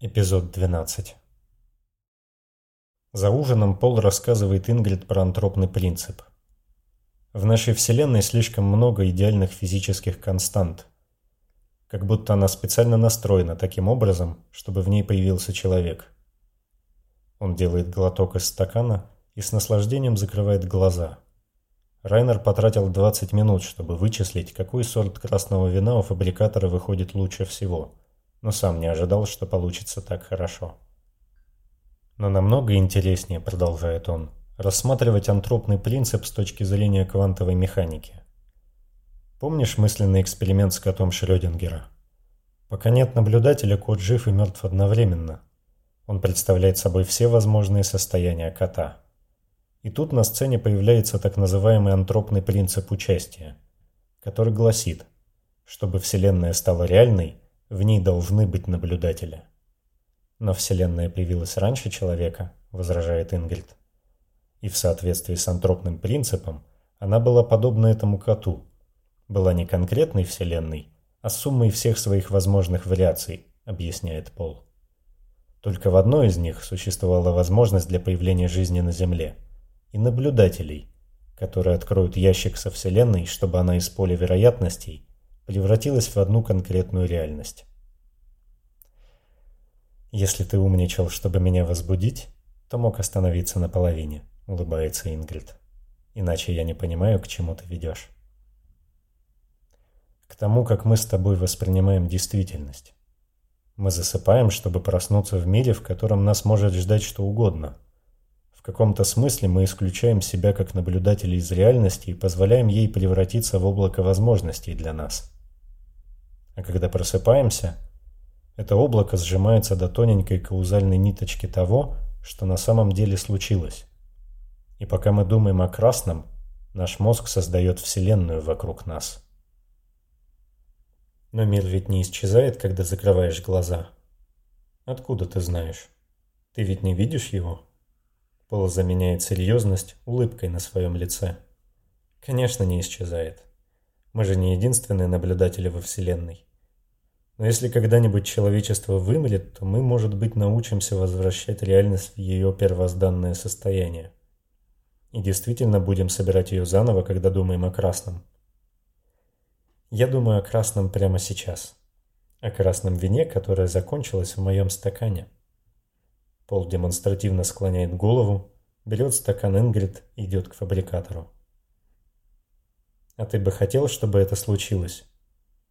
Эпизод 12 За ужином Пол рассказывает Ингрид про антропный принцип. В нашей Вселенной слишком много идеальных физических констант. Как будто она специально настроена таким образом, чтобы в ней появился человек. Он делает глоток из стакана и с наслаждением закрывает глаза – Райнер потратил 20 минут, чтобы вычислить, какой сорт красного вина у фабрикатора выходит лучше всего, но сам не ожидал, что получится так хорошо. Но намного интереснее, продолжает он, рассматривать антропный принцип с точки зрения квантовой механики. Помнишь мысленный эксперимент с котом Шрёдингера? Пока нет наблюдателя, кот жив и мертв одновременно. Он представляет собой все возможные состояния кота – и тут на сцене появляется так называемый антропный принцип участия, который гласит, чтобы Вселенная стала реальной, в ней должны быть наблюдатели. Но Вселенная появилась раньше человека, возражает Ингрид. И в соответствии с антропным принципом она была подобна этому коту. Была не конкретной Вселенной, а суммой всех своих возможных вариаций, объясняет Пол. Только в одной из них существовала возможность для появления жизни на Земле – и наблюдателей, которые откроют ящик со Вселенной, чтобы она из поля вероятностей превратилась в одну конкретную реальность. «Если ты умничал, чтобы меня возбудить, то мог остановиться на половине», — улыбается Ингрид. «Иначе я не понимаю, к чему ты ведешь». «К тому, как мы с тобой воспринимаем действительность. Мы засыпаем, чтобы проснуться в мире, в котором нас может ждать что угодно — каком-то смысле мы исключаем себя как наблюдателей из реальности и позволяем ей превратиться в облако возможностей для нас. А когда просыпаемся, это облако сжимается до тоненькой каузальной ниточки того, что на самом деле случилось. И пока мы думаем о красном, наш мозг создает вселенную вокруг нас. Но мир ведь не исчезает, когда закрываешь глаза. Откуда ты знаешь? Ты ведь не видишь его? Пол заменяет серьезность улыбкой на своем лице. Конечно, не исчезает. Мы же не единственные наблюдатели во Вселенной. Но если когда-нибудь человечество вымрет, то мы, может быть, научимся возвращать реальность в ее первозданное состояние. И действительно будем собирать ее заново, когда думаем о красном. Я думаю о красном прямо сейчас. О красном вине, которое закончилось в моем стакане. Пол демонстративно склоняет голову, берет стакан Ингрид и идет к фабрикатору. «А ты бы хотел, чтобы это случилось?»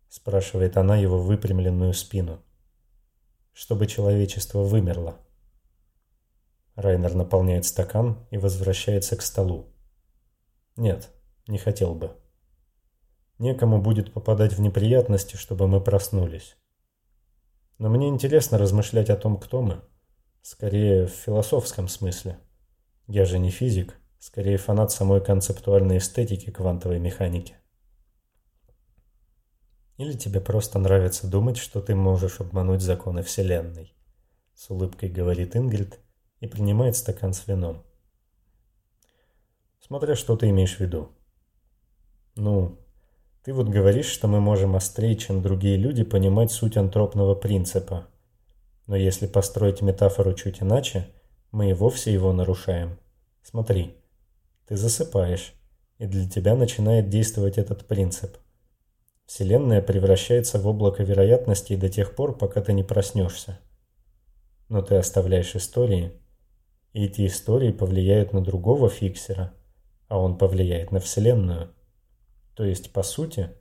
Спрашивает она его выпрямленную спину. «Чтобы человечество вымерло». Райнер наполняет стакан и возвращается к столу. «Нет, не хотел бы. Некому будет попадать в неприятности, чтобы мы проснулись. Но мне интересно размышлять о том, кто мы». Скорее в философском смысле. Я же не физик, скорее фанат самой концептуальной эстетики квантовой механики. Или тебе просто нравится думать, что ты можешь обмануть законы Вселенной? С улыбкой говорит Ингрид и принимает стакан с вином. Смотря что ты имеешь в виду. Ну, ты вот говоришь, что мы можем острее, чем другие люди, понимать суть антропного принципа – но если построить метафору чуть иначе, мы и вовсе его нарушаем. Смотри, ты засыпаешь, и для тебя начинает действовать этот принцип. Вселенная превращается в облако вероятностей до тех пор, пока ты не проснешься. Но ты оставляешь истории, и эти истории повлияют на другого фиксера, а он повлияет на Вселенную. То есть, по сути,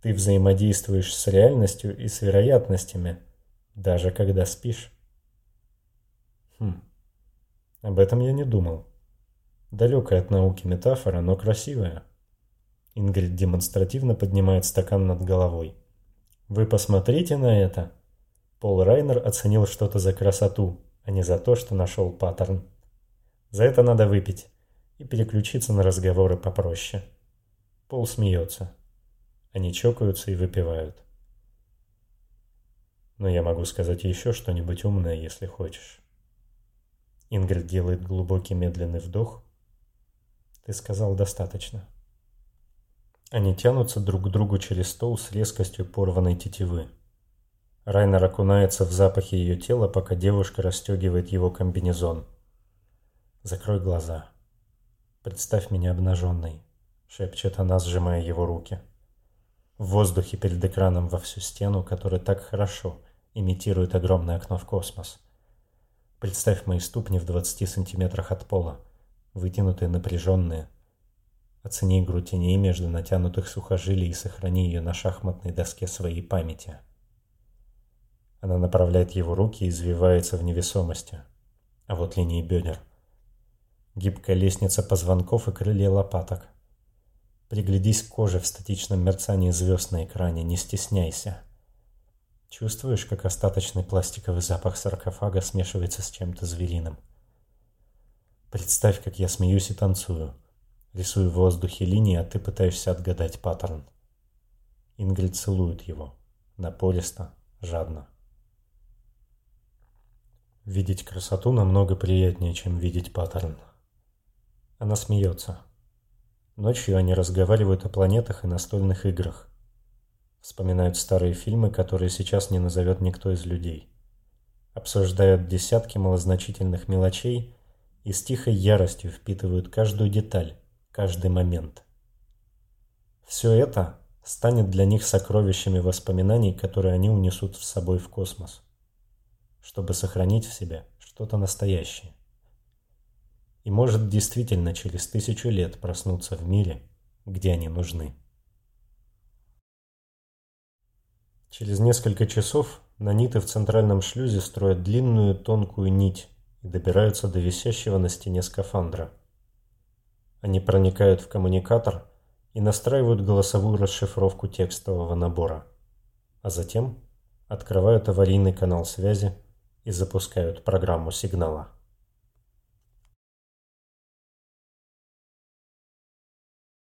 ты взаимодействуешь с реальностью и с вероятностями – даже когда спишь. Хм, об этом я не думал. Далекая от науки метафора, но красивая. Ингрид демонстративно поднимает стакан над головой. Вы посмотрите на это. Пол Райнер оценил что-то за красоту, а не за то, что нашел паттерн. За это надо выпить и переключиться на разговоры попроще. Пол смеется. Они чокаются и выпивают. Но я могу сказать еще что-нибудь умное, если хочешь. Ингрид делает глубокий медленный вдох. Ты сказал достаточно. Они тянутся друг к другу через стол с резкостью порванной тетивы. Райнер окунается в запахи ее тела, пока девушка расстегивает его комбинезон. «Закрой глаза. Представь меня обнаженной», — шепчет она, сжимая его руки. В воздухе перед экраном во всю стену, который так хорошо имитирует огромное окно в космос. Представь мои ступни в 20 сантиметрах от пола, вытянутые, напряженные. Оцени игру теней между натянутых сухожилий и сохрани ее на шахматной доске своей памяти. Она направляет его руки и извивается в невесомости. А вот линии бедер. Гибкая лестница позвонков и крылья лопаток. Приглядись к коже в статичном мерцании звезд на экране, не стесняйся. Чувствуешь, как остаточный пластиковый запах саркофага смешивается с чем-то звериным? Представь, как я смеюсь и танцую. Рисую в воздухе линии, а ты пытаешься отгадать паттерн. Ингрид целует его. Напористо, жадно. Видеть красоту намного приятнее, чем видеть паттерн. Она смеется. Ночью они разговаривают о планетах и настольных играх. Вспоминают старые фильмы, которые сейчас не назовет никто из людей. Обсуждают десятки малозначительных мелочей и с тихой яростью впитывают каждую деталь, каждый момент. Все это станет для них сокровищами воспоминаний, которые они унесут с собой в космос чтобы сохранить в себе что-то настоящее. И может действительно через тысячу лет проснуться в мире, где они нужны. Через несколько часов наниты в центральном шлюзе строят длинную тонкую нить и добираются до висящего на стене скафандра. Они проникают в коммуникатор и настраивают голосовую расшифровку текстового набора, а затем открывают аварийный канал связи и запускают программу сигнала.